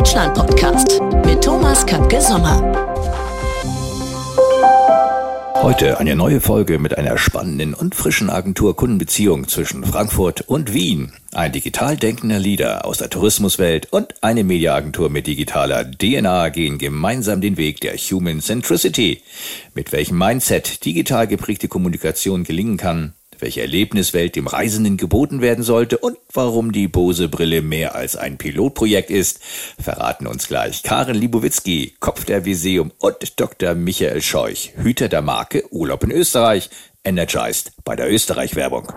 Deutschland-Podcast mit Thomas Kapke-Sommer. Heute eine neue Folge mit einer spannenden und frischen Agentur-Kundenbeziehung zwischen Frankfurt und Wien. Ein digital denkender Leader aus der Tourismuswelt und eine Mediaagentur mit digitaler DNA gehen gemeinsam den Weg der Human Centricity. Mit welchem Mindset digital geprägte Kommunikation gelingen kann, welche Erlebniswelt dem Reisenden geboten werden sollte und warum die Bose-Brille mehr als ein Pilotprojekt ist, verraten uns gleich Karen Libowitzki, Kopf der Viseum und Dr. Michael Scheuch, Hüter der Marke Urlaub in Österreich, energized bei der Österreich-Werbung.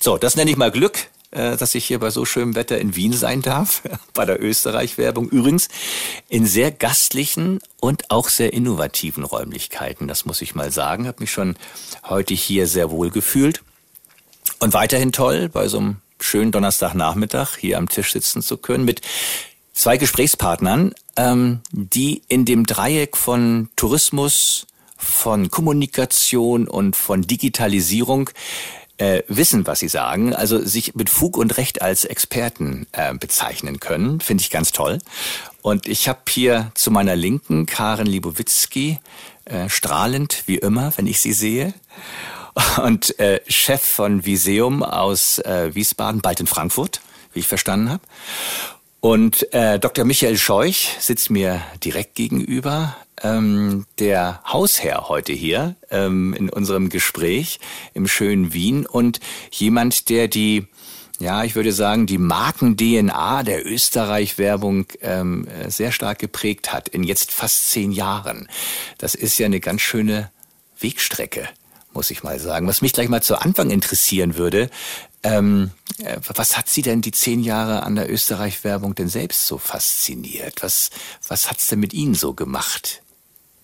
So, das nenne ich mal Glück. Äh, dass ich hier bei so schönem Wetter in Wien sein darf, bei der Österreich-Werbung. Übrigens in sehr gastlichen und auch sehr innovativen Räumlichkeiten, das muss ich mal sagen. Habe mich schon heute hier sehr wohl gefühlt. Und weiterhin toll, bei so einem schönen Donnerstagnachmittag hier am Tisch sitzen zu können mit zwei Gesprächspartnern, ähm, die in dem Dreieck von Tourismus, von Kommunikation und von Digitalisierung äh, wissen, was sie sagen, also sich mit Fug und Recht als Experten äh, bezeichnen können, finde ich ganz toll. Und ich habe hier zu meiner Linken Karen Libowitzki, äh, strahlend wie immer, wenn ich sie sehe. Und äh, Chef von Viseum aus äh, Wiesbaden, bald in Frankfurt, wie ich verstanden habe. Und äh, Dr. Michael Scheuch sitzt mir direkt gegenüber, ähm, der Hausherr heute hier ähm, in unserem Gespräch im schönen Wien und jemand, der die ja, ich würde sagen, die Marken-DNA der Österreich-Werbung ähm, sehr stark geprägt hat in jetzt fast zehn Jahren. Das ist ja eine ganz schöne Wegstrecke, muss ich mal sagen. Was mich gleich mal zu Anfang interessieren würde, ähm, äh, was hat Sie denn die zehn Jahre an der Österreich-Werbung denn selbst so fasziniert? Was, was hat's denn mit Ihnen so gemacht?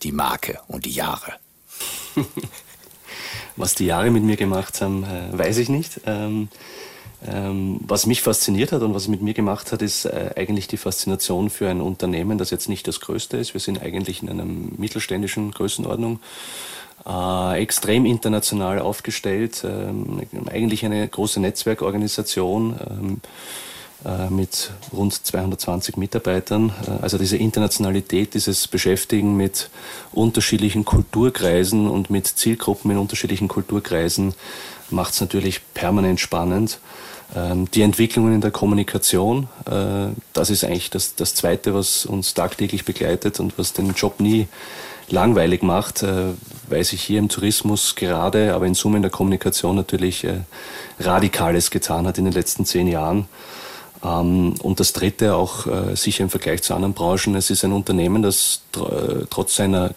Die Marke und die Jahre? Was die Jahre mit mir gemacht haben, äh, weiß ich nicht. Ähm, ähm, was mich fasziniert hat und was es mit mir gemacht hat, ist äh, eigentlich die Faszination für ein Unternehmen, das jetzt nicht das größte ist. Wir sind eigentlich in einer mittelständischen Größenordnung, äh, extrem international aufgestellt, ähm, eigentlich eine große Netzwerkorganisation. Äh, mit rund 220 Mitarbeitern. Äh, also diese Internationalität, dieses Beschäftigen mit unterschiedlichen Kulturkreisen und mit Zielgruppen in unterschiedlichen Kulturkreisen macht es natürlich permanent spannend. Ähm, die Entwicklungen in der Kommunikation, äh, das ist eigentlich das, das Zweite, was uns tagtäglich begleitet und was den Job nie langweilig macht, weil sich hier im Tourismus gerade, aber in Summe in der Kommunikation natürlich Radikales getan hat in den letzten zehn Jahren. Ähm, und das Dritte auch äh, sicher im Vergleich zu anderen Branchen, es ist ein Unternehmen, das tr trotz seiner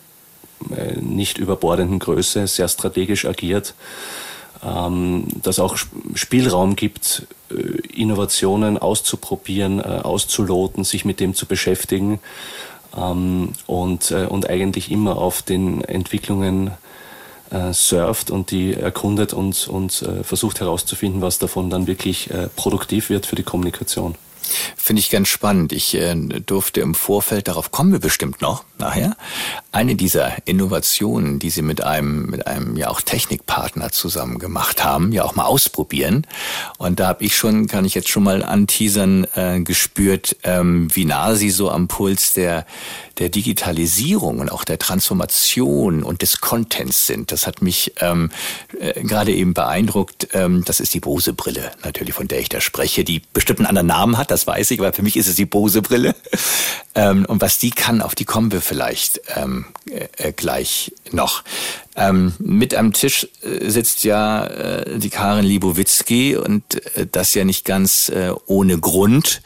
äh, nicht überbordenden Größe sehr strategisch agiert, ähm, das auch Spielraum gibt, äh, Innovationen auszuprobieren, auszuloten, sich mit dem zu beschäftigen ähm, und, und eigentlich immer auf den Entwicklungen äh, surft und die erkundet und, und äh, versucht herauszufinden, was davon dann wirklich äh, produktiv wird für die Kommunikation. Finde ich ganz spannend. Ich äh, durfte im Vorfeld, darauf kommen wir bestimmt noch nachher, eine dieser Innovationen, die Sie mit einem, mit einem ja auch Technikpartner zusammen gemacht haben, ja auch mal ausprobieren. Und da habe ich schon, kann ich jetzt schon mal anteasern, äh, gespürt, ähm, wie nah Sie so am Puls der, der Digitalisierung und auch der Transformation und des Contents sind. Das hat mich ähm, äh, gerade eben beeindruckt. Ähm, das ist die Bose-Brille natürlich, von der ich da spreche, die bestimmt einen anderen Namen hat, das weiß ich, aber für mich ist es die Bose-Brille. Ähm, und was die kann, auf die kommen wir vielleicht ähm, äh, gleich noch. Ähm, mit am Tisch äh, sitzt ja äh, die Karin Libowitzki und äh, das ja nicht ganz äh, ohne Grund.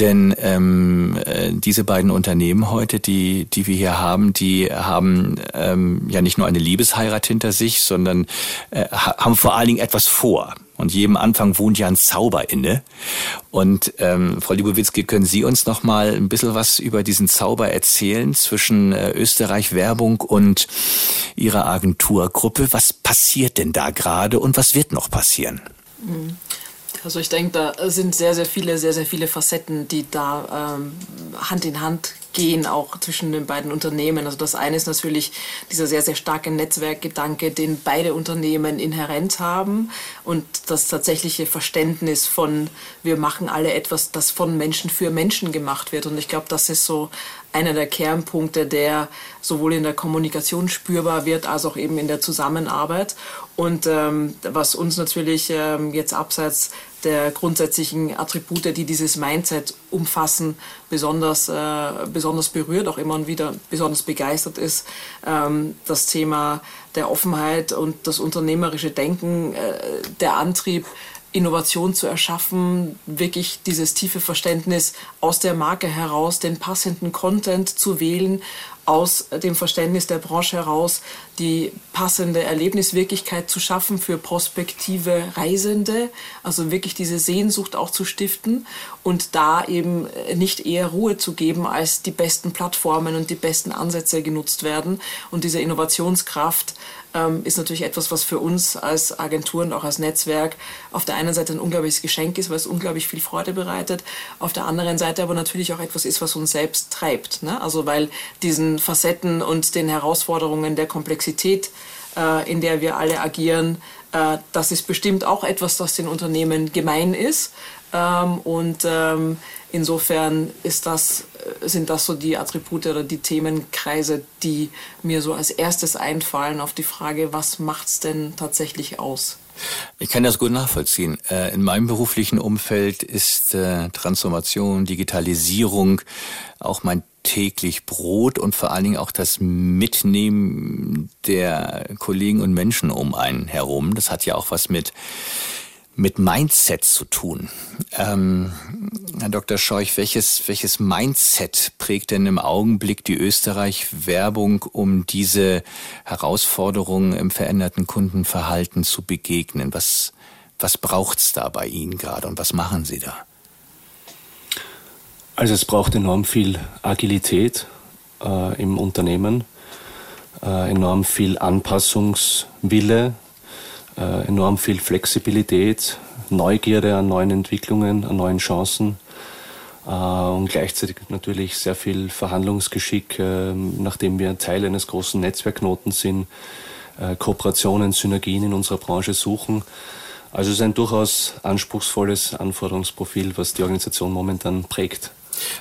Denn ähm, äh, diese beiden Unternehmen heute, die, die wir hier haben, die haben ähm, ja nicht nur eine Liebesheirat hinter sich, sondern äh, haben vor allen Dingen etwas vor. Und jedem Anfang wohnt ja ein Zauber inne. Und ähm, Frau Libowitzki, können Sie uns noch mal ein bisschen was über diesen Zauber erzählen zwischen äh, Österreich Werbung und Ihrer Agenturgruppe? Was passiert denn da gerade und was wird noch passieren? Mhm. Also ich denke, da sind sehr, sehr viele, sehr, sehr viele Facetten, die da ähm, Hand in Hand gehen, auch zwischen den beiden Unternehmen. Also das eine ist natürlich dieser sehr, sehr starke Netzwerkgedanke, den beide Unternehmen inhärent haben und das tatsächliche Verständnis von, wir machen alle etwas, das von Menschen für Menschen gemacht wird. Und ich glaube, das ist so einer der Kernpunkte, der sowohl in der Kommunikation spürbar wird, als auch eben in der Zusammenarbeit. Und ähm, was uns natürlich ähm, jetzt abseits der grundsätzlichen Attribute, die dieses Mindset umfassen, besonders, äh, besonders berührt, auch immer wieder besonders begeistert ist, ähm, das Thema der Offenheit und das unternehmerische Denken, äh, der Antrieb, Innovation zu erschaffen, wirklich dieses tiefe Verständnis aus der Marke heraus, den passenden Content zu wählen, aus dem Verständnis der Branche heraus die passende Erlebniswirklichkeit zu schaffen für prospektive Reisende, also wirklich diese Sehnsucht auch zu stiften und da eben nicht eher Ruhe zu geben, als die besten Plattformen und die besten Ansätze genutzt werden und diese Innovationskraft ähm, ist natürlich etwas, was für uns als Agentur und auch als Netzwerk auf der einen Seite ein unglaubliches Geschenk ist, weil es unglaublich viel Freude bereitet, auf der anderen Seite aber natürlich auch etwas ist, was uns selbst treibt. Ne? Also weil diesen Facetten und den Herausforderungen der Komplexität, äh, in der wir alle agieren, äh, das ist bestimmt auch etwas, das den Unternehmen gemein ist. Ähm, und ähm, insofern ist das, äh, sind das so die Attribute oder die Themenkreise, die mir so als erstes einfallen auf die Frage, was macht es denn tatsächlich aus? Ich kann das gut nachvollziehen. Äh, in meinem beruflichen Umfeld ist äh, Transformation, Digitalisierung auch mein täglich Brot und vor allen Dingen auch das Mitnehmen der Kollegen und Menschen um einen herum. Das hat ja auch was mit mit Mindset zu tun. Ähm, Herr Dr. Scheuch, welches, welches Mindset prägt denn im Augenblick die Österreich-Werbung, um diese Herausforderungen im veränderten Kundenverhalten zu begegnen? Was, was braucht's da bei Ihnen gerade und was machen Sie da? Also es braucht enorm viel Agilität äh, im Unternehmen, äh, enorm viel Anpassungswille, enorm viel Flexibilität, Neugierde an neuen Entwicklungen, an neuen Chancen äh, und gleichzeitig natürlich sehr viel Verhandlungsgeschick, äh, nachdem wir Teil eines großen Netzwerkknotens sind, äh, Kooperationen, Synergien in unserer Branche suchen. Also es ist ein durchaus anspruchsvolles Anforderungsprofil, was die Organisation momentan prägt.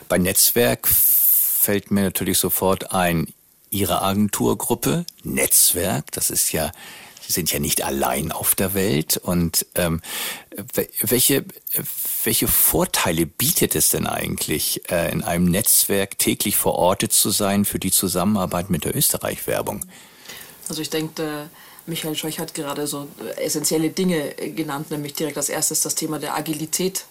Bei Netzwerk fällt mir natürlich sofort ein, Ihre Agenturgruppe, Netzwerk, das ist ja Sie sind ja nicht allein auf der Welt. Und ähm, welche, welche Vorteile bietet es denn eigentlich, äh, in einem Netzwerk täglich verortet zu sein für die Zusammenarbeit mit der Österreich-Werbung? Also ich denke, Michael Scheuch hat gerade so essentielle Dinge genannt, nämlich direkt als erstes das Thema der Agilität.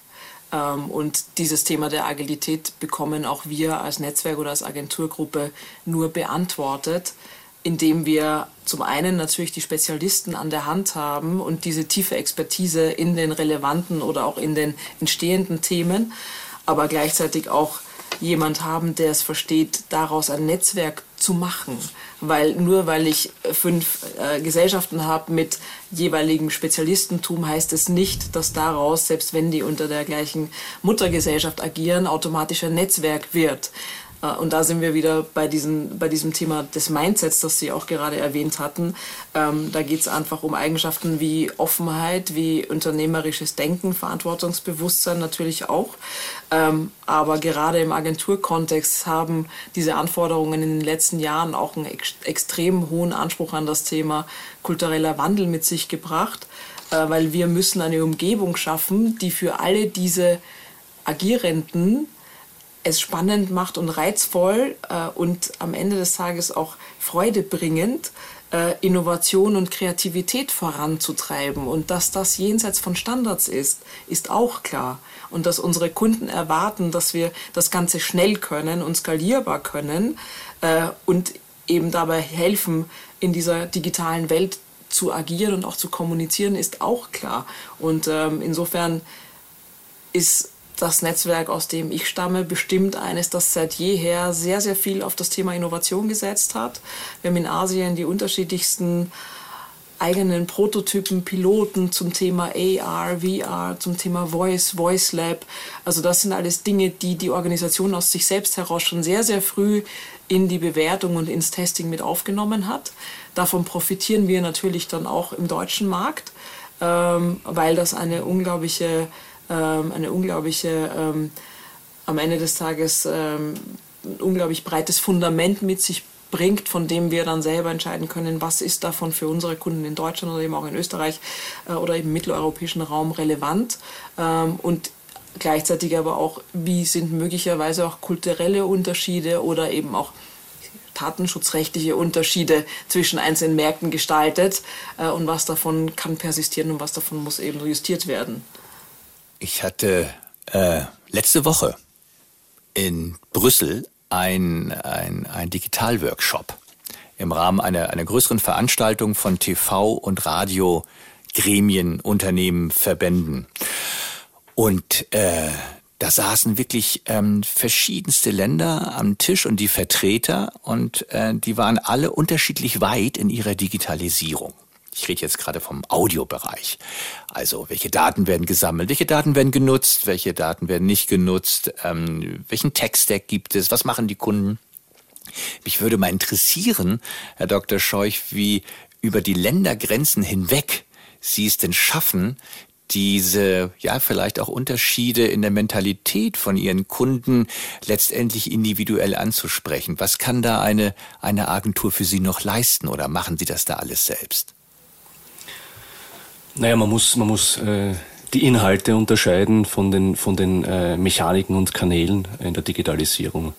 Ähm, und dieses Thema der Agilität bekommen auch wir als Netzwerk oder als Agenturgruppe nur beantwortet, indem wir zum einen natürlich die Spezialisten an der Hand haben und diese tiefe Expertise in den relevanten oder auch in den entstehenden Themen, aber gleichzeitig auch jemand haben, der es versteht, daraus ein Netzwerk zu machen. Weil nur weil ich fünf äh, Gesellschaften habe mit jeweiligem Spezialistentum, heißt es nicht, dass daraus, selbst wenn die unter der gleichen Muttergesellschaft agieren, automatisch ein Netzwerk wird. Äh, und da sind wir wieder bei, diesen, bei diesem Thema des Mindsets, das Sie auch gerade erwähnt hatten. Ähm, da geht es einfach um Eigenschaften wie Offenheit, wie unternehmerisches Denken, Verantwortungsbewusstsein natürlich auch. Ähm, aber gerade im Agenturkontext haben diese Anforderungen in den letzten Jahren auch einen ex extrem hohen Anspruch an das Thema kultureller Wandel mit sich gebracht, äh, weil wir müssen eine Umgebung schaffen, die für alle diese Agierenden es spannend macht und reizvoll äh, und am Ende des Tages auch freudebringend, äh, Innovation und Kreativität voranzutreiben. Und dass das jenseits von Standards ist, ist auch klar. Und dass unsere Kunden erwarten, dass wir das Ganze schnell können und skalierbar können äh, und eben dabei helfen, in dieser digitalen Welt zu agieren und auch zu kommunizieren, ist auch klar. Und ähm, insofern ist das Netzwerk, aus dem ich stamme, bestimmt eines, das seit jeher sehr, sehr viel auf das Thema Innovation gesetzt hat. Wir haben in Asien die unterschiedlichsten eigenen Prototypen, Piloten zum Thema AR, VR, zum Thema Voice, Voice Lab. Also das sind alles Dinge, die die Organisation aus sich selbst heraus schon sehr, sehr früh in die Bewertung und ins Testing mit aufgenommen hat. Davon profitieren wir natürlich dann auch im deutschen Markt, ähm, weil das eine unglaubliche, ähm, eine unglaubliche ähm, am Ende des Tages ähm, ein unglaublich breites Fundament mit sich bringt, von dem wir dann selber entscheiden können, was ist davon für unsere Kunden in Deutschland oder eben auch in Österreich äh, oder im mitteleuropäischen Raum relevant. Ähm, und gleichzeitig aber auch, wie sind möglicherweise auch kulturelle Unterschiede oder eben auch datenschutzrechtliche Unterschiede zwischen einzelnen Märkten gestaltet äh, und was davon kann persistieren und was davon muss eben justiert werden. Ich hatte äh, letzte Woche in Brüssel ein, ein, ein Digitalworkshop im Rahmen einer, einer größeren Veranstaltung von TV und Radio Gremien, Unternehmen, Verbänden. Und äh, da saßen wirklich ähm, verschiedenste Länder am Tisch und die Vertreter und äh, die waren alle unterschiedlich weit in ihrer Digitalisierung. Ich rede jetzt gerade vom Audiobereich. Also welche Daten werden gesammelt, welche Daten werden genutzt, welche Daten werden nicht genutzt, ähm, welchen Tech-Stack gibt es, was machen die Kunden. Mich würde mal interessieren, Herr Dr. Scheuch, wie über die Ländergrenzen hinweg Sie es denn schaffen, diese, ja, vielleicht auch Unterschiede in der Mentalität von Ihren Kunden letztendlich individuell anzusprechen. Was kann da eine, eine Agentur für Sie noch leisten oder machen Sie das da alles selbst? Naja, man muss, man muss äh, die Inhalte unterscheiden von den, von den äh, Mechaniken und Kanälen in der Digitalisierung.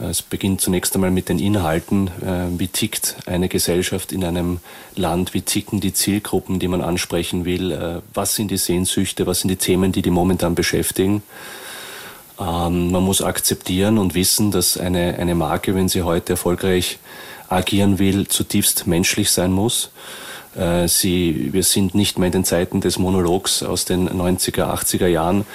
Es beginnt zunächst einmal mit den Inhalten. Äh, wie tickt eine Gesellschaft in einem Land? Wie ticken die Zielgruppen, die man ansprechen will? Äh, was sind die Sehnsüchte? Was sind die Themen, die die momentan beschäftigen? Ähm, man muss akzeptieren und wissen, dass eine, eine Marke, wenn sie heute erfolgreich agieren will, zutiefst menschlich sein muss sie, wir sind nicht mehr in den Zeiten des Monologs aus den 90er, 80er Jahren.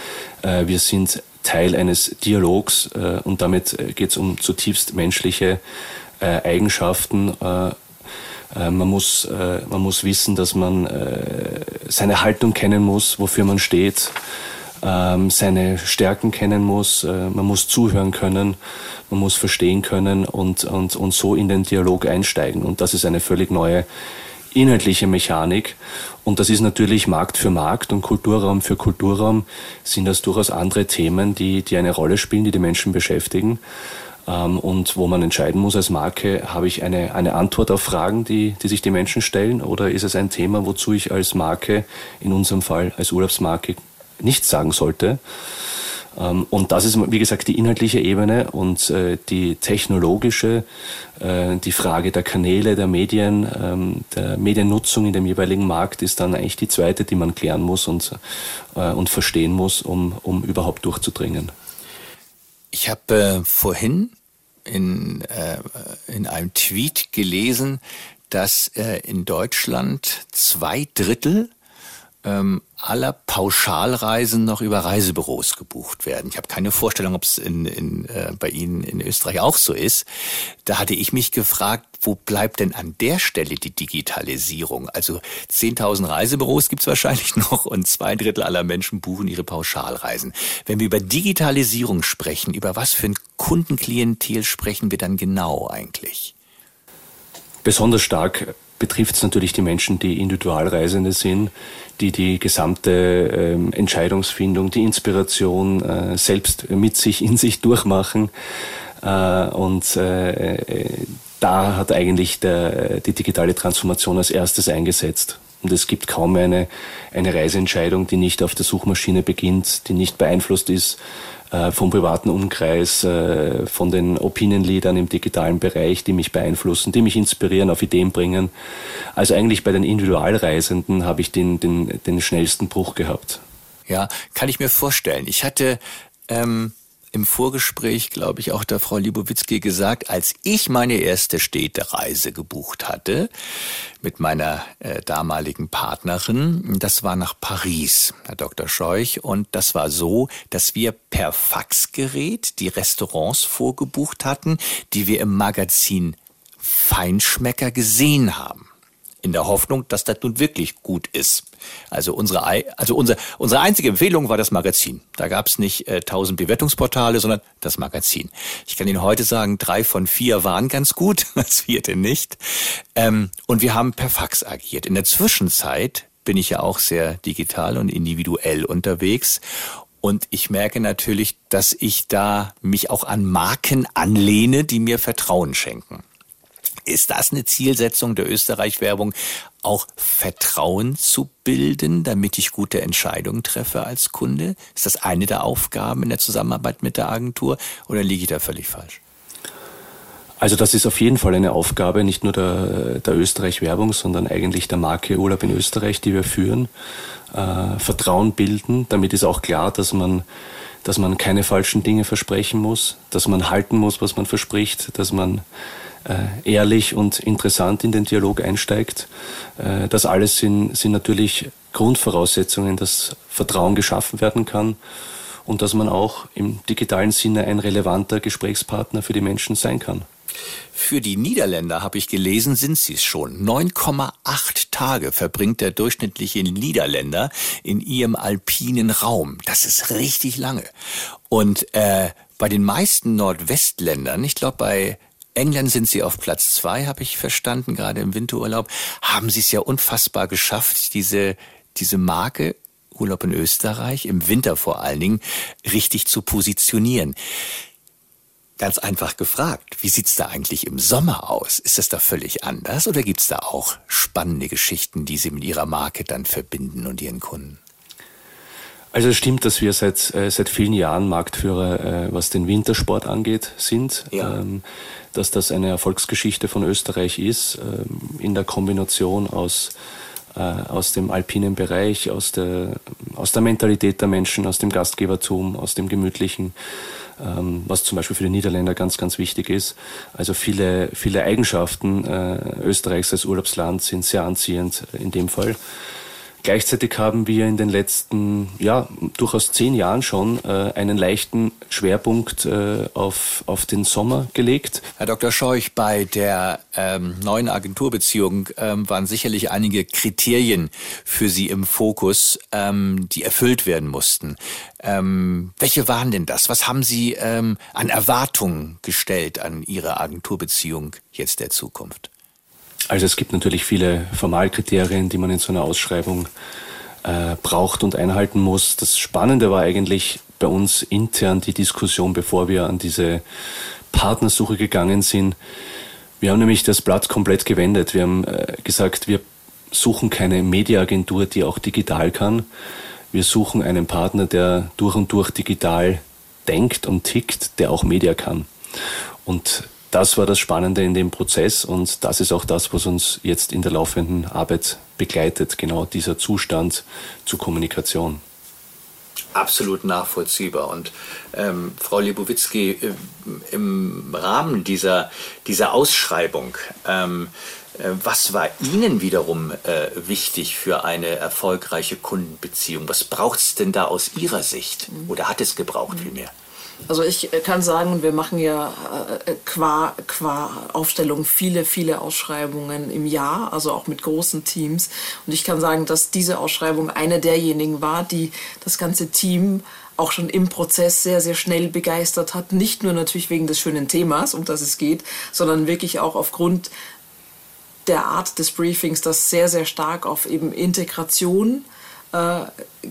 Äh, wir sind Teil eines Dialogs äh, und damit geht es um zutiefst menschliche Eigenschaften. Man muss, man muss wissen, dass man seine Haltung kennen muss, wofür man steht, ähm, seine Stärken kennen muss, man muss zuhören können, man muss verstehen können und, und, und so in den Dialog einsteigen. Und das ist eine völlig neue inhaltliche Mechanik. Und das ist natürlich Markt für Markt und Kulturraum für Kulturraum sind das durchaus andere Themen, die, die eine Rolle spielen, die die Menschen beschäftigen. Ähm, und wo man entscheiden muss als Marke, habe ich eine, eine Antwort auf Fragen, die, die sich die Menschen stellen, oder ist es ein Thema, wozu ich als Marke, in unserem Fall als Urlaubsmarke, nichts sagen sollte? Ähm, und das ist, wie gesagt, die inhaltliche Ebene und äh, die technologische, äh, die Frage der Kanäle, der Medien, ähm, der Mediennutzung in dem jeweiligen Markt ist dann eigentlich die zweite, die man klären muss und, äh, und verstehen muss, um, um überhaupt durchzudringen. Ich habe vorhin in, in einem Tweet gelesen, dass in Deutschland zwei Drittel ähm, aller Pauschalreisen noch über Reisebüros gebucht werden. Ich habe keine Vorstellung, ob es in, in, äh, bei Ihnen in Österreich auch so ist. Da hatte ich mich gefragt, wo bleibt denn an der Stelle die Digitalisierung? Also 10.000 Reisebüros gibt's wahrscheinlich noch und zwei Drittel aller Menschen buchen ihre Pauschalreisen. Wenn wir über Digitalisierung sprechen, über was für ein Kundenklientel sprechen wir dann genau eigentlich? Besonders stark betrifft es natürlich die Menschen, die Individualreisende sind, die die gesamte ähm, Entscheidungsfindung, die Inspiration äh, selbst mit sich in sich durchmachen. Äh, und äh, äh, da hat eigentlich der, die digitale Transformation als erstes eingesetzt. Und es gibt kaum eine, eine Reiseentscheidung, die nicht auf der Suchmaschine beginnt, die nicht beeinflusst ist äh, vom privaten Umkreis, äh, von den Opinion-Leadern im digitalen Bereich, die mich beeinflussen, die mich inspirieren, auf Ideen bringen. Also eigentlich bei den Individualreisenden habe ich den, den, den schnellsten Bruch gehabt. Ja, kann ich mir vorstellen. Ich hatte ähm, im Vorgespräch, glaube ich, auch der Frau Libowitzki gesagt, als ich meine erste Städtereise gebucht hatte mit meiner äh, damaligen Partnerin, das war nach Paris, Herr Dr. Scheuch, und das war so, dass wir per Faxgerät die Restaurants vorgebucht hatten, die wir im Magazin Feinschmecker gesehen haben in der Hoffnung, dass das nun wirklich gut ist. Also unsere, also unsere, unsere einzige Empfehlung war das Magazin. Da gab es nicht äh, tausend äh, Bewertungsportale, sondern das Magazin. Ich kann Ihnen heute sagen, drei von vier waren ganz gut, das vierte nicht. Ähm, und wir haben per Fax agiert. In der Zwischenzeit bin ich ja auch sehr digital und individuell unterwegs und ich merke natürlich, dass ich da mich auch an Marken anlehne, die mir Vertrauen schenken. Ist das eine Zielsetzung der Österreich-Werbung, auch Vertrauen zu bilden, damit ich gute Entscheidungen treffe als Kunde? Ist das eine der Aufgaben in der Zusammenarbeit mit der Agentur oder liege ich da völlig falsch? Also das ist auf jeden Fall eine Aufgabe, nicht nur der, der Österreich-Werbung, sondern eigentlich der Marke Urlaub in Österreich, die wir führen. Äh, Vertrauen bilden. Damit ist auch klar, dass man, dass man keine falschen Dinge versprechen muss, dass man halten muss, was man verspricht, dass man ehrlich und interessant in den Dialog einsteigt. Äh, das alles sind, sind natürlich Grundvoraussetzungen, dass Vertrauen geschaffen werden kann und dass man auch im digitalen Sinne ein relevanter Gesprächspartner für die Menschen sein kann. Für die Niederländer, habe ich gelesen, sind sie es schon. 9,8 Tage verbringt der durchschnittliche Niederländer in ihrem alpinen Raum. Das ist richtig lange. Und äh, bei den meisten Nordwestländern, ich glaube bei England sind sie auf Platz zwei, habe ich verstanden, gerade im Winterurlaub, haben sie es ja unfassbar geschafft, diese, diese Marke Urlaub in Österreich, im Winter vor allen Dingen, richtig zu positionieren. Ganz einfach gefragt, wie sieht's da eigentlich im Sommer aus? Ist es da völlig anders oder gibt's da auch spannende Geschichten, die Sie mit Ihrer Marke dann verbinden und Ihren Kunden? Also es stimmt, dass wir seit, äh, seit vielen Jahren Marktführer, äh, was den Wintersport angeht, sind. Ja. Ähm, dass das eine Erfolgsgeschichte von Österreich ist, ähm, in der Kombination aus, äh, aus dem alpinen Bereich, aus der, aus der Mentalität der Menschen, aus dem Gastgebertum, aus dem Gemütlichen ähm, was zum Beispiel für die Niederländer ganz, ganz wichtig ist. Also viele, viele Eigenschaften Österreichs als Urlaubsland sind sehr anziehend in dem Fall. Gleichzeitig haben wir in den letzten, ja, durchaus zehn Jahren schon äh, einen leichten Schwerpunkt äh, auf, auf den Sommer gelegt. Herr Dr. Scheuch, bei der ähm, neuen Agenturbeziehung ähm, waren sicherlich einige Kriterien für Sie im Fokus, ähm, die erfüllt werden mussten. Ähm, welche waren denn das? Was haben Sie ähm, an Erwartungen gestellt an Ihre Agenturbeziehung jetzt der Zukunft? Also es gibt natürlich viele Formalkriterien, die man in so einer Ausschreibung äh, braucht und einhalten muss. Das Spannende war eigentlich bei uns intern die Diskussion, bevor wir an diese Partnersuche gegangen sind. Wir haben nämlich das Blatt komplett gewendet. Wir haben äh, gesagt, wir suchen keine Mediaagentur, die auch digital kann. Wir suchen einen Partner, der durch und durch digital denkt und tickt, der auch Media kann. Und das war das Spannende in dem Prozess und das ist auch das, was uns jetzt in der laufenden Arbeit begleitet, genau dieser Zustand zur Kommunikation. Absolut nachvollziehbar. Und ähm, Frau Libowitzki, äh, im Rahmen dieser, dieser Ausschreibung, ähm, äh, was war Ihnen wiederum äh, wichtig für eine erfolgreiche Kundenbeziehung? Was braucht es denn da aus Ihrer Sicht? Oder hat es gebraucht vielmehr? Also ich äh, kann sagen, wir machen ja äh, äh, qua, qua Aufstellung viele, viele Ausschreibungen im Jahr, also auch mit großen Teams. Und ich kann sagen, dass diese Ausschreibung eine derjenigen war, die das ganze Team auch schon im Prozess sehr, sehr schnell begeistert hat. Nicht nur natürlich wegen des schönen Themas, um das es geht, sondern wirklich auch aufgrund der Art des Briefings, das sehr, sehr stark auf eben Integration äh,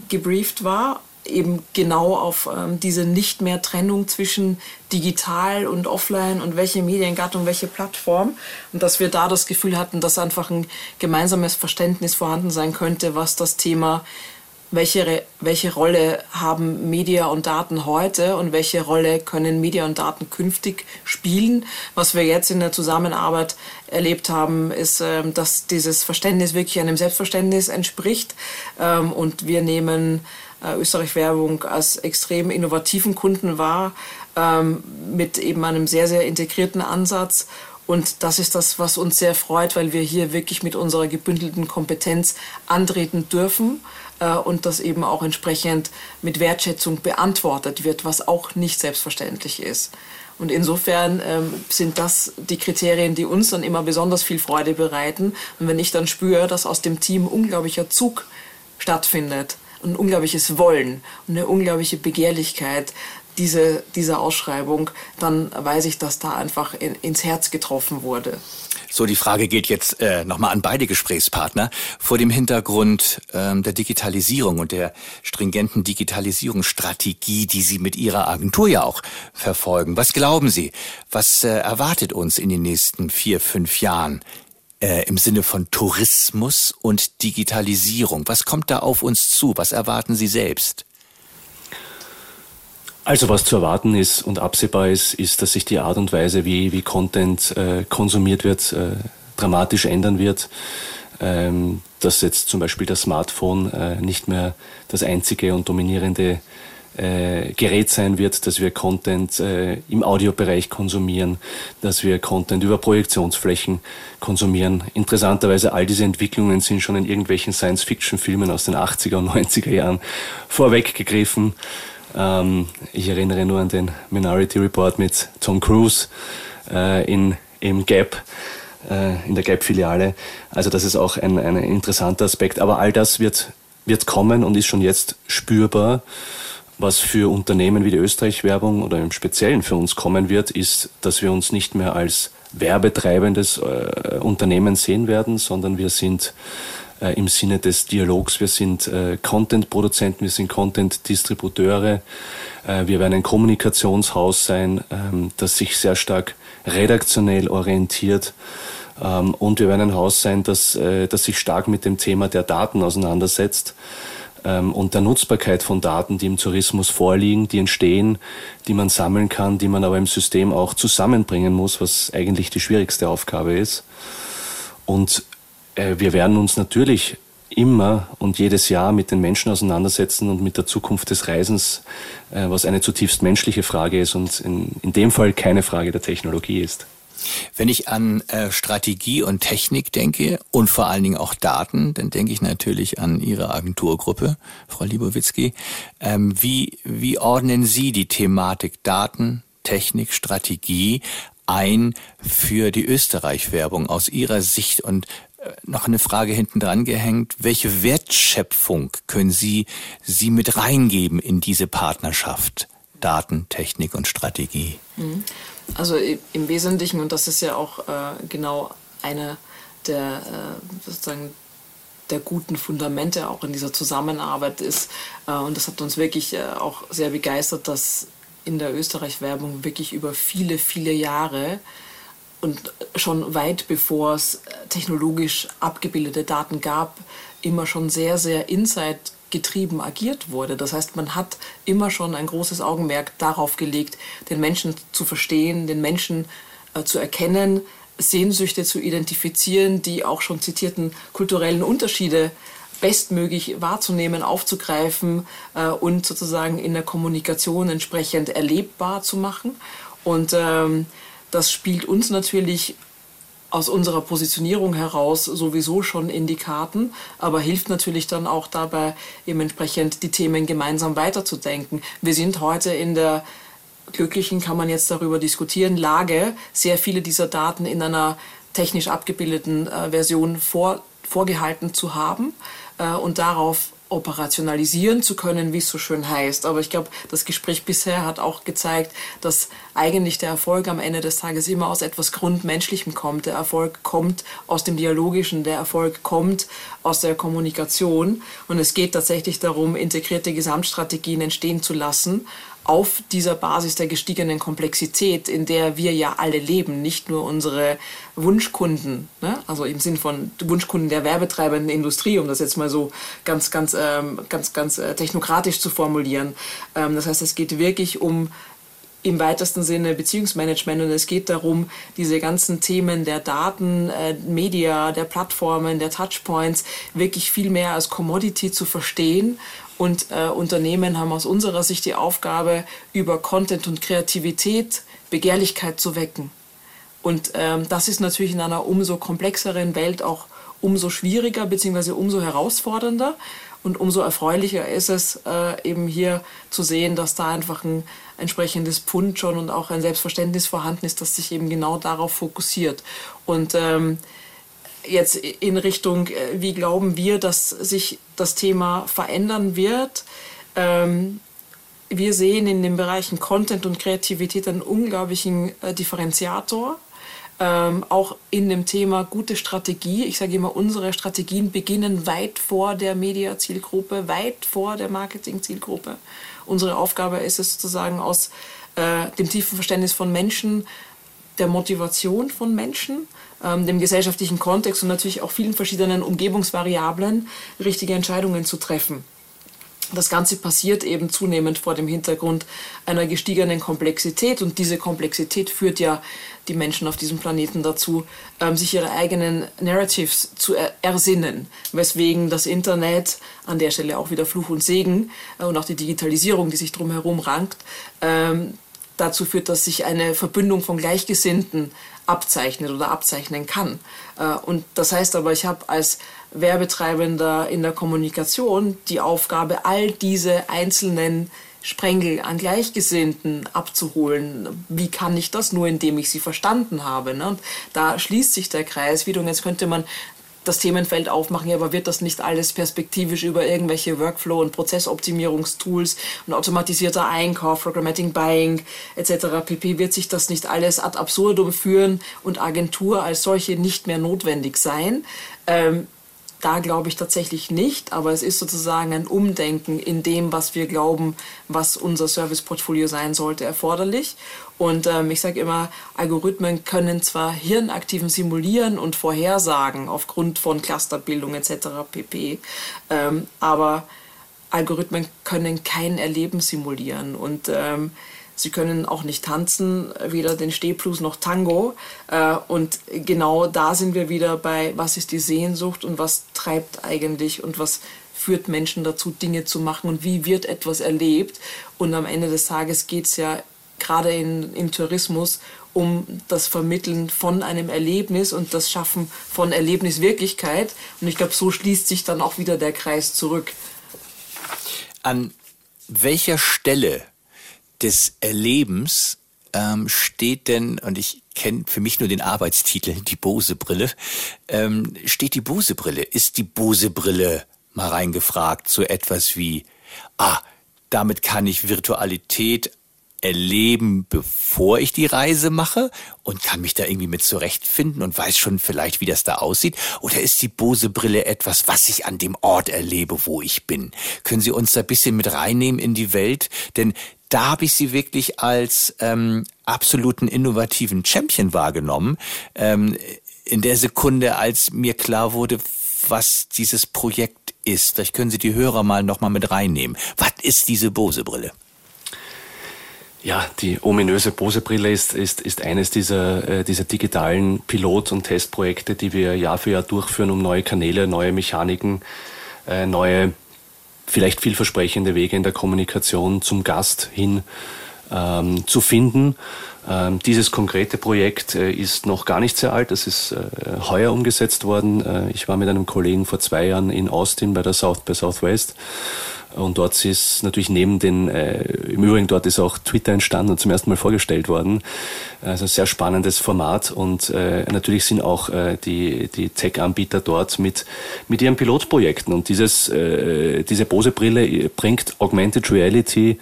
gebrieft war eben genau auf ähm, diese nicht mehr Trennung zwischen digital und offline und welche Mediengattung, welche Plattform. Und dass wir da das Gefühl hatten, dass einfach ein gemeinsames Verständnis vorhanden sein könnte, was das Thema welche, welche Rolle haben Media und Daten heute und welche Rolle können Media und Daten künftig spielen. Was wir jetzt in der Zusammenarbeit erlebt haben, ist, ähm, dass dieses Verständnis wirklich einem Selbstverständnis entspricht. Ähm, und wir nehmen äh, Österreich Werbung als extrem innovativen Kunden wahr, ähm, mit eben einem sehr, sehr integrierten Ansatz. Und das ist das, was uns sehr freut, weil wir hier wirklich mit unserer gebündelten Kompetenz antreten dürfen äh, und das eben auch entsprechend mit Wertschätzung beantwortet wird, was auch nicht selbstverständlich ist. Und insofern ähm, sind das die Kriterien, die uns dann immer besonders viel Freude bereiten. Und wenn ich dann spüre, dass aus dem Team unglaublicher Zug stattfindet, ein unglaubliches Wollen und eine unglaubliche Begehrlichkeit, diese, dieser Ausschreibung, dann weiß ich, dass da einfach in, ins Herz getroffen wurde. So, die Frage geht jetzt äh, nochmal an beide Gesprächspartner. Vor dem Hintergrund ähm, der Digitalisierung und der stringenten Digitalisierungsstrategie, die Sie mit Ihrer Agentur ja auch verfolgen. Was glauben Sie? Was äh, erwartet uns in den nächsten vier, fünf Jahren äh, im Sinne von Tourismus und Digitalisierung? Was kommt da auf uns zu? Was erwarten Sie selbst? Also was zu erwarten ist und absehbar ist, ist, dass sich die Art und Weise, wie, wie Content äh, konsumiert wird, äh, dramatisch ändern wird. Ähm, dass jetzt zum Beispiel das Smartphone äh, nicht mehr das einzige und dominierende äh, Gerät sein wird, dass wir Content äh, im Audiobereich konsumieren, dass wir Content über Projektionsflächen konsumieren. Interessanterweise, all diese Entwicklungen sind schon in irgendwelchen Science-Fiction-Filmen aus den 80er und 90er Jahren vorweggegriffen. Ähm, ich erinnere nur an den Minority Report mit Tom Cruise äh, in, im Gap, äh, in der Gap-Filiale. Also das ist auch ein, ein interessanter Aspekt. Aber all das wird, wird kommen und ist schon jetzt spürbar. Was für Unternehmen wie die Österreich-Werbung oder im Speziellen für uns kommen wird, ist, dass wir uns nicht mehr als werbetreibendes äh, Unternehmen sehen werden, sondern wir sind äh, im Sinne des Dialogs. Wir sind äh, Content-Produzenten, wir sind Content-Distributeure. Äh, wir werden ein Kommunikationshaus sein, ähm, das sich sehr stark redaktionell orientiert. Ähm, und wir werden ein Haus sein, das, äh, das sich stark mit dem Thema der Daten auseinandersetzt und der Nutzbarkeit von Daten, die im Tourismus vorliegen, die entstehen, die man sammeln kann, die man aber im System auch zusammenbringen muss, was eigentlich die schwierigste Aufgabe ist. Und äh, wir werden uns natürlich immer und jedes Jahr mit den Menschen auseinandersetzen und mit der Zukunft des Reisens, äh, was eine zutiefst menschliche Frage ist und in, in dem Fall keine Frage der Technologie ist. Wenn ich an äh, Strategie und Technik denke und vor allen Dingen auch Daten, dann denke ich natürlich an Ihre Agenturgruppe, Frau Libowitzki. Ähm, wie, wie ordnen Sie die Thematik Daten, Technik, Strategie ein für die Österreich-Werbung aus Ihrer Sicht und noch eine Frage hinten dran gehängt. Welche Wertschöpfung können Sie, Sie mit reingeben in diese Partnerschaft? Daten, Technik und Strategie. Also im Wesentlichen, und das ist ja auch äh, genau eine der äh, sozusagen der guten Fundamente auch in dieser Zusammenarbeit ist. Äh, und das hat uns wirklich äh, auch sehr begeistert, dass in der Österreich-Werbung wirklich über viele, viele Jahre und schon weit bevor es technologisch abgebildete Daten gab, immer schon sehr, sehr insight getrieben agiert wurde. Das heißt, man hat immer schon ein großes Augenmerk darauf gelegt, den Menschen zu verstehen, den Menschen äh, zu erkennen, Sehnsüchte zu identifizieren, die auch schon zitierten kulturellen Unterschiede bestmöglich wahrzunehmen, aufzugreifen äh, und sozusagen in der Kommunikation entsprechend erlebbar zu machen. Und ähm, das spielt uns natürlich aus unserer Positionierung heraus sowieso schon in die Karten, aber hilft natürlich dann auch dabei, eben entsprechend die Themen gemeinsam weiterzudenken. Wir sind heute in der glücklichen, kann man jetzt darüber diskutieren, Lage, sehr viele dieser Daten in einer technisch abgebildeten äh, Version vor, vorgehalten zu haben äh, und darauf operationalisieren zu können, wie es so schön heißt. Aber ich glaube, das Gespräch bisher hat auch gezeigt, dass eigentlich der Erfolg am Ende des Tages immer aus etwas Grundmenschlichem kommt. Der Erfolg kommt aus dem Dialogischen, der Erfolg kommt aus der Kommunikation. Und es geht tatsächlich darum, integrierte Gesamtstrategien entstehen zu lassen, auf dieser Basis der gestiegenen Komplexität, in der wir ja alle leben, nicht nur unsere Wunschkunden, ne? also im Sinn von Wunschkunden der werbetreibenden Industrie, um das jetzt mal so ganz, ganz, ähm, ganz, ganz äh, technokratisch zu formulieren. Ähm, das heißt, es geht wirklich um im weitesten Sinne Beziehungsmanagement und es geht darum, diese ganzen Themen der Daten, äh, Media, der Plattformen, der Touchpoints wirklich viel mehr als Commodity zu verstehen und äh, Unternehmen haben aus unserer Sicht die Aufgabe, über Content und Kreativität Begehrlichkeit zu wecken. Und ähm, das ist natürlich in einer umso komplexeren Welt auch umso schwieriger bzw. umso herausfordernder. Und umso erfreulicher ist es äh, eben hier zu sehen, dass da einfach ein entsprechendes Pfund schon und auch ein Selbstverständnis vorhanden ist, das sich eben genau darauf fokussiert. Und ähm, jetzt in Richtung, äh, wie glauben wir, dass sich das Thema verändern wird? Ähm, wir sehen in den Bereichen Content und Kreativität einen unglaublichen äh, Differenziator ähm, auch in dem Thema gute Strategie. Ich sage immer, unsere Strategien beginnen weit vor der Media-Zielgruppe, weit vor der Marketing-Zielgruppe. Unsere Aufgabe ist es sozusagen aus äh, dem tiefen Verständnis von Menschen, der Motivation von Menschen, ähm, dem gesellschaftlichen Kontext und natürlich auch vielen verschiedenen Umgebungsvariablen richtige Entscheidungen zu treffen. Das Ganze passiert eben zunehmend vor dem Hintergrund einer gestiegenen Komplexität und diese Komplexität führt ja die Menschen auf diesem Planeten dazu, ähm, sich ihre eigenen Narratives zu er ersinnen, weswegen das Internet, an der Stelle auch wieder Fluch und Segen äh, und auch die Digitalisierung, die sich drumherum rankt, ähm, dazu führt, dass sich eine Verbündung von Gleichgesinnten abzeichnet oder abzeichnen kann. Äh, und das heißt aber, ich habe als Werbetreibender in der Kommunikation die Aufgabe, all diese einzelnen Sprengel an Gleichgesinnten abzuholen. Wie kann ich das? Nur indem ich sie verstanden habe. Ne? Und da schließt sich der Kreis wieder. Und jetzt könnte man das Themenfeld aufmachen, aber wird das nicht alles perspektivisch über irgendwelche Workflow- und Prozessoptimierungstools und automatisierter Einkauf, Programmatic Buying etc. pp. wird sich das nicht alles ad absurdum führen und Agentur als solche nicht mehr notwendig sein? Ähm, da glaube ich tatsächlich nicht, aber es ist sozusagen ein Umdenken in dem, was wir glauben, was unser Serviceportfolio sein sollte, erforderlich. Und ähm, ich sage immer, Algorithmen können zwar Hirnaktiven simulieren und vorhersagen aufgrund von Clusterbildung etc. pp, ähm, aber Algorithmen können kein Erleben simulieren. Und ähm, Sie können auch nicht tanzen, weder den Stehplus noch Tango. Äh, und genau da sind wir wieder bei, was ist die Sehnsucht und was treibt eigentlich und was führt Menschen dazu, Dinge zu machen und wie wird etwas erlebt. Und am Ende des Tages geht es ja gerade in, im Tourismus um das Vermitteln von einem Erlebnis und das Schaffen von Erlebniswirklichkeit. Und ich glaube, so schließt sich dann auch wieder der Kreis zurück. An welcher Stelle des Erlebens ähm, steht denn, und ich kenne für mich nur den Arbeitstitel, die Bose-Brille, ähm, steht die Bose-Brille? Ist die Bose-Brille, mal reingefragt, so etwas wie, ah, damit kann ich Virtualität erleben, bevor ich die Reise mache und kann mich da irgendwie mit zurechtfinden und weiß schon vielleicht, wie das da aussieht? Oder ist die Bose-Brille etwas, was ich an dem Ort erlebe, wo ich bin? Können Sie uns da ein bisschen mit reinnehmen in die Welt? Denn da habe ich sie wirklich als ähm, absoluten innovativen Champion wahrgenommen. Ähm, in der Sekunde, als mir klar wurde, was dieses Projekt ist. Vielleicht können Sie die Hörer mal noch mal mit reinnehmen. Was ist diese Bose-Brille? Ja, die ominöse Bose-Brille ist, ist, ist eines dieser, äh, dieser digitalen Pilot- und Testprojekte, die wir Jahr für Jahr durchführen, um neue Kanäle, neue Mechaniken, äh, neue vielleicht vielversprechende Wege in der Kommunikation zum Gast hin ähm, zu finden. Ähm, dieses konkrete Projekt äh, ist noch gar nicht sehr alt. Das ist äh, heuer umgesetzt worden. Äh, ich war mit einem Kollegen vor zwei Jahren in Austin bei der South by Southwest und dort ist natürlich neben den, äh, im Übrigen dort ist auch Twitter entstanden und zum ersten Mal vorgestellt worden. Also sehr spannendes Format und äh, natürlich sind auch äh, die, die Tech-Anbieter dort mit, mit ihren Pilotprojekten. Und dieses, äh, diese Bose-Brille bringt Augmented Reality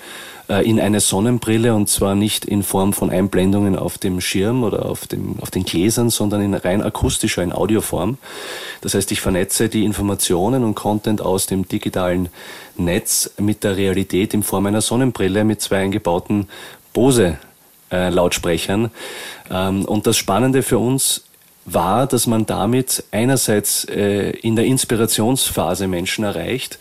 in eine Sonnenbrille und zwar nicht in Form von Einblendungen auf dem Schirm oder auf, dem, auf den Gläsern, sondern in rein akustischer, in Audioform. Das heißt, ich vernetze die Informationen und Content aus dem digitalen Netz mit der Realität in Form einer Sonnenbrille mit zwei eingebauten Bose äh, Lautsprechern. Ähm, und das Spannende für uns war, dass man damit einerseits äh, in der Inspirationsphase Menschen erreicht.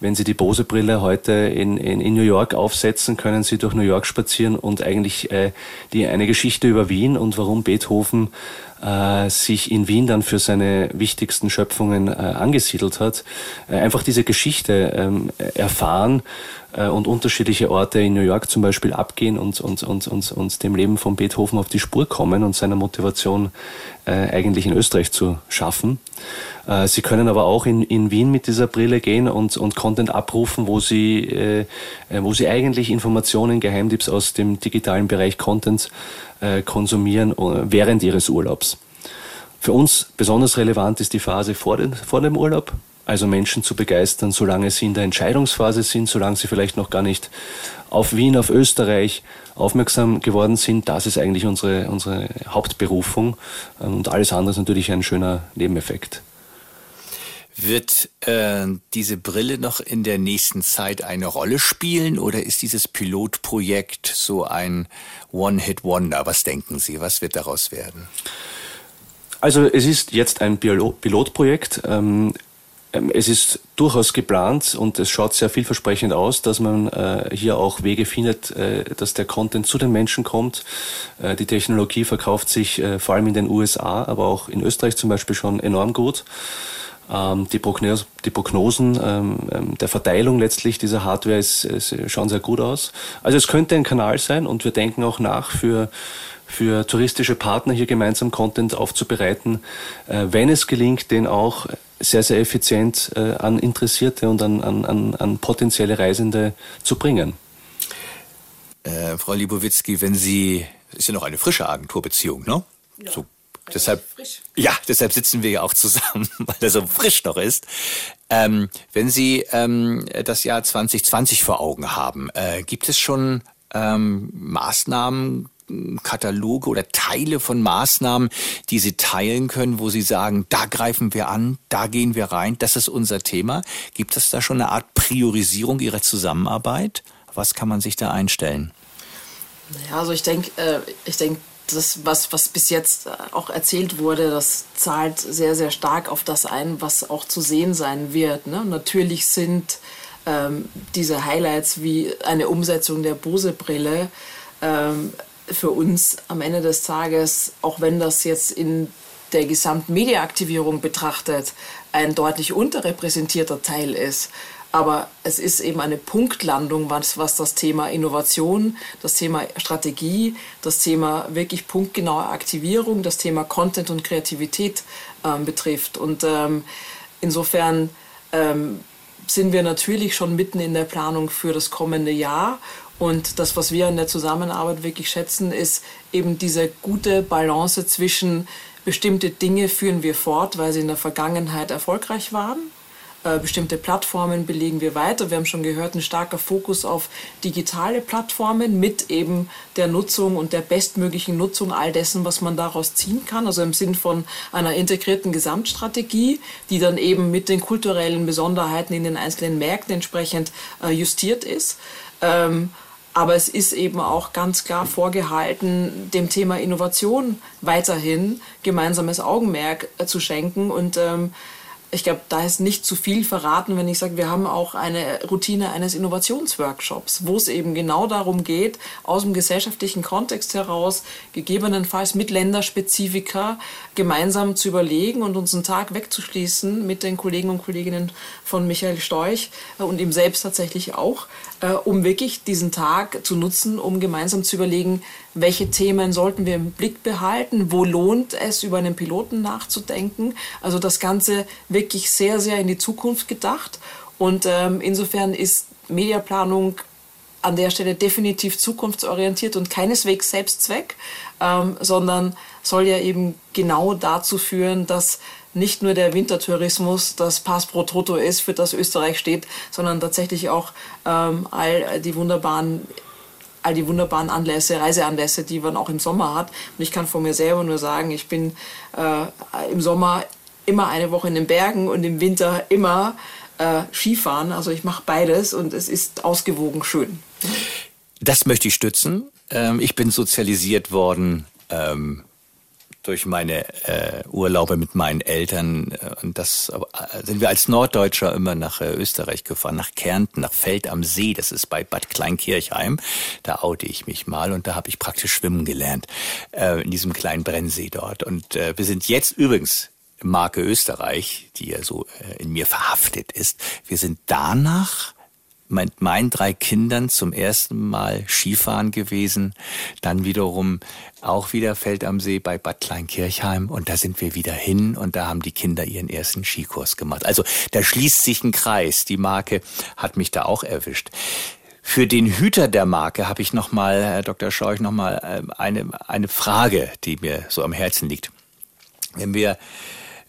Wenn Sie die Bose-Brille heute in, in, in, New York aufsetzen, können Sie durch New York spazieren und eigentlich äh, die, eine Geschichte über Wien und warum Beethoven äh, sich in Wien dann für seine wichtigsten Schöpfungen äh, angesiedelt hat, äh, einfach diese Geschichte ähm, erfahren äh, und unterschiedliche Orte in New York zum Beispiel abgehen und, und, und, und, und dem Leben von Beethoven auf die Spur kommen und seiner Motivation äh, eigentlich in Österreich zu schaffen. Äh, sie können aber auch in, in Wien mit dieser Brille gehen und, und Content abrufen, wo sie, äh, äh wo sie eigentlich Informationen, Geheimtipps aus dem digitalen Bereich Content äh, konsumieren äh, während ihres Urlaubs. Für uns besonders relevant ist die Phase vor, den, vor dem Urlaub, also Menschen zu begeistern, solange sie in der Entscheidungsphase sind, solange sie vielleicht noch gar nicht auf Wien, auf Österreich aufmerksam geworden sind. Das ist eigentlich unsere, unsere Hauptberufung und alles andere ist natürlich ein schöner Nebeneffekt. Wird äh, diese Brille noch in der nächsten Zeit eine Rolle spielen oder ist dieses Pilotprojekt so ein One-Hit-Wonder? Was denken Sie? Was wird daraus werden? Also es ist jetzt ein Pilotprojekt. Ähm, ähm, es ist durchaus geplant und es schaut sehr vielversprechend aus, dass man äh, hier auch Wege findet, äh, dass der Content zu den Menschen kommt. Äh, die Technologie verkauft sich vor allem in den USA, aber auch in Österreich zum Beispiel schon enorm gut. Ähm, die, Prognos die, Prognosen ähm, ähm, der Verteilung letztlich dieser Hardware ist, ist, schauen sehr gut aus. Also es könnte ein Kanal sein und wir denken auch nach für für touristische Partner hier gemeinsam Content aufzubereiten, äh, wenn es gelingt, den auch sehr, sehr effizient äh, an Interessierte und an, an, an potenzielle Reisende zu bringen. Äh, Frau Libowitzki, wenn Sie, ist ja noch eine frische Agenturbeziehung, ne? Ja. So, deshalb, frisch. ja, deshalb sitzen wir ja auch zusammen, weil er so frisch noch ist. Ähm, wenn Sie ähm, das Jahr 2020 vor Augen haben, äh, gibt es schon ähm, Maßnahmen, Kataloge oder Teile von Maßnahmen, die Sie teilen können, wo Sie sagen, da greifen wir an, da gehen wir rein, das ist unser Thema. Gibt es da schon eine Art Priorisierung Ihrer Zusammenarbeit? Was kann man sich da einstellen? Ja, also ich denke, äh, ich denke, das, was, was bis jetzt auch erzählt wurde, das zahlt sehr, sehr stark auf das ein, was auch zu sehen sein wird. Ne? Natürlich sind ähm, diese Highlights wie eine Umsetzung der Bose-Brille ähm, für uns am Ende des Tages, auch wenn das jetzt in der gesamten Mediaaktivierung betrachtet, ein deutlich unterrepräsentierter Teil ist. Aber es ist eben eine Punktlandung, was, was das Thema Innovation, das Thema Strategie, das Thema wirklich punktgenaue Aktivierung, das Thema Content und Kreativität ähm, betrifft. Und ähm, insofern ähm, sind wir natürlich schon mitten in der Planung für das kommende Jahr und das, was wir in der Zusammenarbeit wirklich schätzen, ist eben diese gute Balance zwischen bestimmte Dinge führen wir fort, weil sie in der Vergangenheit erfolgreich waren bestimmte Plattformen belegen wir weiter. Wir haben schon gehört, ein starker Fokus auf digitale Plattformen mit eben der Nutzung und der bestmöglichen Nutzung all dessen, was man daraus ziehen kann. Also im Sinn von einer integrierten Gesamtstrategie, die dann eben mit den kulturellen Besonderheiten in den einzelnen Märkten entsprechend äh, justiert ist. Ähm, aber es ist eben auch ganz klar vorgehalten, dem Thema Innovation weiterhin gemeinsames Augenmerk äh, zu schenken. Und ähm, ich glaube, da ist nicht zu viel verraten, wenn ich sage, wir haben auch eine Routine eines Innovationsworkshops, wo es eben genau darum geht, aus dem gesellschaftlichen Kontext heraus, gegebenenfalls mit Länderspezifika, gemeinsam zu überlegen und uns einen Tag wegzuschließen mit den Kollegen und Kolleginnen von Michael Storch äh, und ihm selbst tatsächlich auch, äh, um wirklich diesen Tag zu nutzen, um gemeinsam zu überlegen, welche Themen sollten wir im Blick behalten, wo lohnt es, über einen Piloten nachzudenken. Also das Ganze wirklich sehr, sehr in die Zukunft gedacht. Und ähm, insofern ist Mediaplanung an der Stelle definitiv zukunftsorientiert und keineswegs Selbstzweck, ähm, sondern soll ja eben genau dazu führen, dass nicht nur der Wintertourismus das Pass pro Toto ist, für das Österreich steht, sondern tatsächlich auch ähm, all die wunderbaren all die wunderbaren Anlässe, Reiseanlässe, die man auch im Sommer hat. Und ich kann von mir selber nur sagen, ich bin äh, im Sommer immer eine Woche in den Bergen und im Winter immer äh, Skifahren. Also ich mache beides und es ist ausgewogen schön. Das möchte ich stützen. Ähm, ich bin sozialisiert worden ähm, durch meine äh, Urlaube mit meinen Eltern. Äh, und das äh, sind wir als Norddeutscher immer nach äh, Österreich gefahren, nach Kärnten, nach Feld am See. Das ist bei Bad Kleinkirchheim. Da oute ich mich mal und da habe ich praktisch schwimmen gelernt äh, in diesem kleinen Brennsee dort. Und äh, wir sind jetzt übrigens Marke Österreich, die ja so äh, in mir verhaftet ist. Wir sind danach mit meinen drei Kindern zum ersten Mal Skifahren gewesen, dann wiederum auch wieder Feld am See bei Bad Kleinkirchheim und da sind wir wieder hin und da haben die Kinder ihren ersten Skikurs gemacht. Also da schließt sich ein Kreis. Die Marke hat mich da auch erwischt. Für den Hüter der Marke habe ich nochmal, Herr Dr. Scheuch, nochmal ähm, eine, eine Frage, die mir so am Herzen liegt. Wenn wir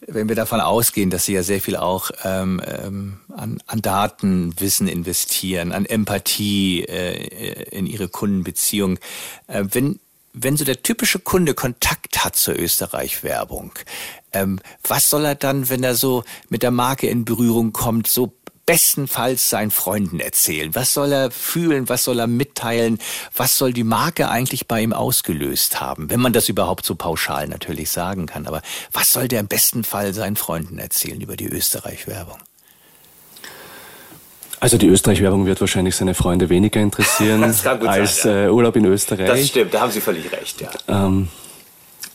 wenn wir davon ausgehen, dass Sie ja sehr viel auch ähm, ähm, an, an Datenwissen investieren, an Empathie äh, in Ihre Kundenbeziehung, äh, wenn wenn so der typische Kunde Kontakt hat zur Österreich-Werbung, ähm, was soll er dann, wenn er so mit der Marke in Berührung kommt, so bestenfalls seinen Freunden erzählen? Was soll er fühlen? Was soll er mitteilen? Was soll die Marke eigentlich bei ihm ausgelöst haben? Wenn man das überhaupt so pauschal natürlich sagen kann. Aber was soll der im besten Fall seinen Freunden erzählen über die Österreich-Werbung? Also die Österreich-Werbung wird wahrscheinlich seine Freunde weniger interessieren als sein, ja. äh, Urlaub in Österreich. Das stimmt, da haben Sie völlig recht, ja. Ähm,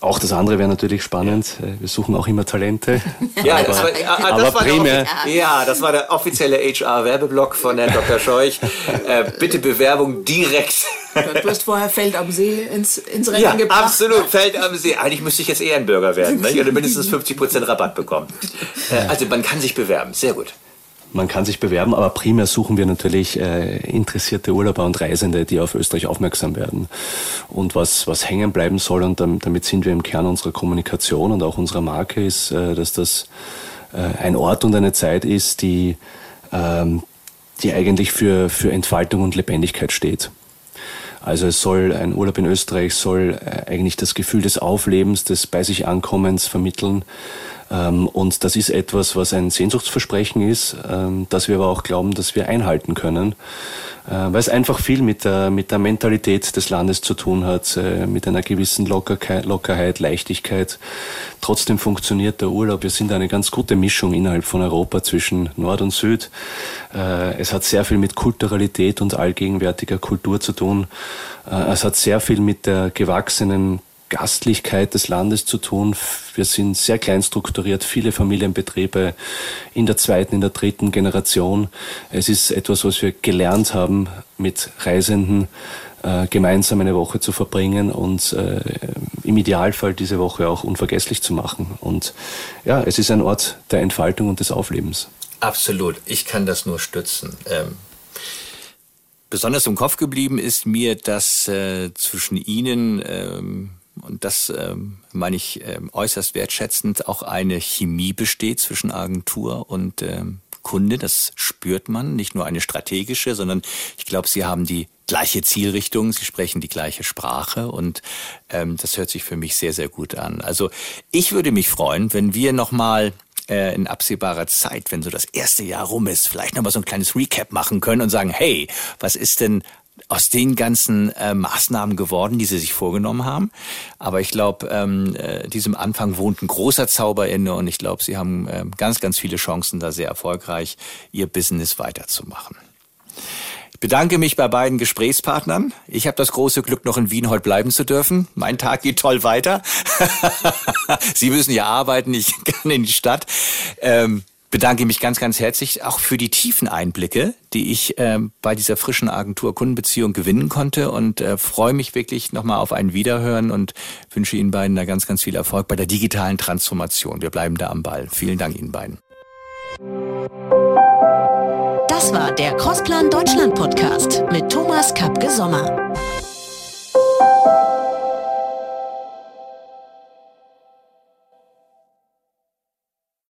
auch das andere wäre natürlich spannend. Äh, wir suchen auch immer Talente. Ja, aber, das war, ja, aber das war primär. ja, das war der offizielle HR-Werbeblock von Herrn Dr. Scheuch. äh, bitte Bewerbung direkt. Du hast vorher Feld am See ins, ins Rennen ja, gebracht. Absolut, Feld am See. Eigentlich müsste ich jetzt eher ein Bürger werden ne? oder mindestens 50% Rabatt bekommen. Äh, also man kann sich bewerben. Sehr gut. Man kann sich bewerben, aber primär suchen wir natürlich äh, interessierte Urlauber und Reisende, die auf Österreich aufmerksam werden. Und was, was hängen bleiben soll, und damit sind wir im Kern unserer Kommunikation und auch unserer Marke, ist, äh, dass das äh, ein Ort und eine Zeit ist, die, ähm, die eigentlich für, für Entfaltung und Lebendigkeit steht. Also es soll ein Urlaub in Österreich soll äh, eigentlich das Gefühl des Auflebens, des bei sich Ankommens vermitteln. Ähm, und das ist etwas, was ein Sehnsuchtsversprechen ist, ähm, das wir aber auch glauben, dass wir einhalten können, äh, weil es einfach viel mit der, mit der Mentalität des Landes zu tun hat, äh, mit einer gewissen Lockerkeit, Lockerheit, Leichtigkeit. Trotzdem funktioniert der Urlaub. Wir sind eine ganz gute Mischung innerhalb von Europa zwischen Nord und Süd. Äh, es hat sehr viel mit Kulturalität und allgegenwärtiger Kultur zu tun. Es hat sehr viel mit der gewachsenen Gastlichkeit des Landes zu tun. Wir sind sehr klein strukturiert, viele Familienbetriebe in der zweiten, in der dritten Generation. Es ist etwas, was wir gelernt haben, mit Reisenden äh, gemeinsam eine Woche zu verbringen und äh, im Idealfall diese Woche auch unvergesslich zu machen. Und ja, es ist ein Ort der Entfaltung und des Auflebens. Absolut, ich kann das nur stützen. Ähm besonders im Kopf geblieben ist mir, dass äh, zwischen Ihnen ähm, und das ähm, meine ich ähm, äußerst wertschätzend, auch eine Chemie besteht zwischen Agentur und ähm, Kunde. Das spürt man, nicht nur eine strategische, sondern ich glaube, Sie haben die gleiche Zielrichtung, Sie sprechen die gleiche Sprache und ähm, das hört sich für mich sehr, sehr gut an. Also ich würde mich freuen, wenn wir nochmal äh, in absehbarer Zeit, wenn so das erste Jahr rum ist, vielleicht nochmal so ein kleines Recap machen können und sagen, hey, was ist denn aus den ganzen äh, Maßnahmen geworden, die sie sich vorgenommen haben. Aber ich glaube, ähm, äh, diesem Anfang wohnt ein großer Zauber inne und ich glaube, sie haben äh, ganz, ganz viele Chancen, da sehr erfolgreich ihr Business weiterzumachen. Ich bedanke mich bei beiden Gesprächspartnern. Ich habe das große Glück, noch in Wien heute bleiben zu dürfen. Mein Tag geht toll weiter. Sie müssen ja arbeiten, ich kann in die Stadt. Ähm, bedanke mich ganz, ganz herzlich auch für die tiefen Einblicke, die ich äh, bei dieser frischen Agentur Kundenbeziehung gewinnen konnte und äh, freue mich wirklich nochmal auf ein Wiederhören und wünsche Ihnen beiden da ganz, ganz viel Erfolg bei der digitalen Transformation. Wir bleiben da am Ball. Vielen Dank Ihnen beiden. Das war der Crossplan Deutschland Podcast mit Thomas Kapke Sommer.